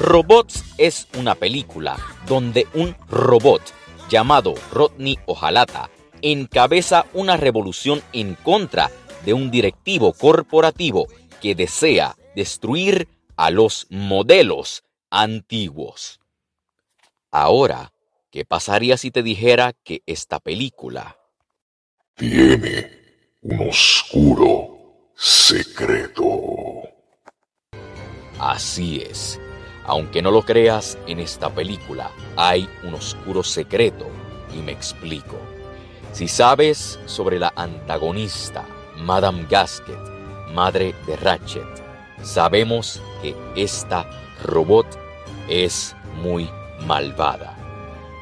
Robots es una película donde un robot llamado Rodney Ojalata encabeza una revolución en contra de un directivo corporativo que desea destruir a los modelos antiguos. Ahora, ¿qué pasaría si te dijera que esta película tiene un oscuro secreto? Así es. Aunque no lo creas, en esta película hay un oscuro secreto y me explico. Si sabes sobre la antagonista, Madame Gasket, madre de Ratchet, sabemos que esta robot es muy malvada.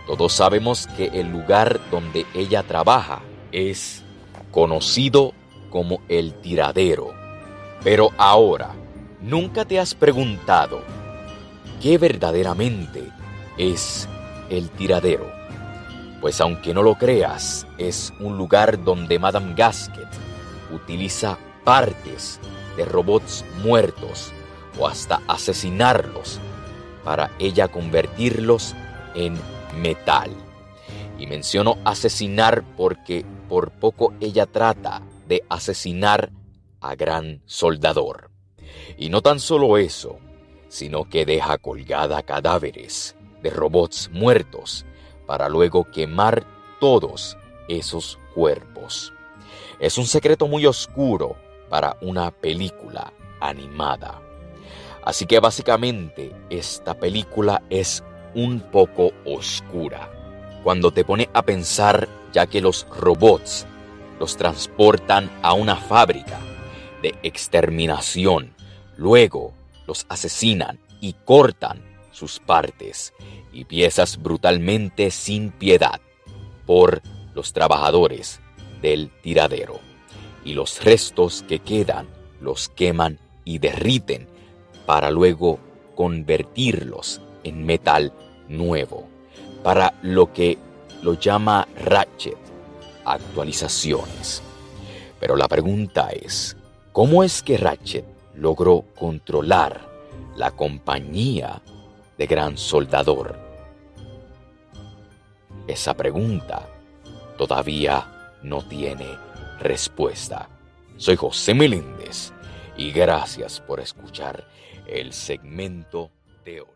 Todos sabemos que el lugar donde ella trabaja es conocido como el tiradero. Pero ahora, ¿nunca te has preguntado qué verdaderamente es el tiradero? Pues aunque no lo creas, es un lugar donde Madame Gasket utiliza partes de robots muertos o hasta asesinarlos para ella convertirlos en metal. Y menciono asesinar porque por poco ella trata de asesinar a Gran Soldador. Y no tan solo eso, sino que deja colgada cadáveres de robots muertos para luego quemar todos esos cuerpos. Es un secreto muy oscuro para una película animada. Así que básicamente esta película es un poco oscura. Cuando te pone a pensar ya que los robots los transportan a una fábrica de exterminación, luego los asesinan y cortan sus partes y piezas brutalmente sin piedad por los trabajadores del tiradero. Y los restos que quedan los queman y derriten para luego convertirlos en metal nuevo, para lo que lo llama Ratchet, actualizaciones. Pero la pregunta es, ¿cómo es que Ratchet logró controlar la compañía de Gran Soldador? Esa pregunta todavía no tiene respuesta. Soy José Meléndez y gracias por escuchar el segmento de hoy.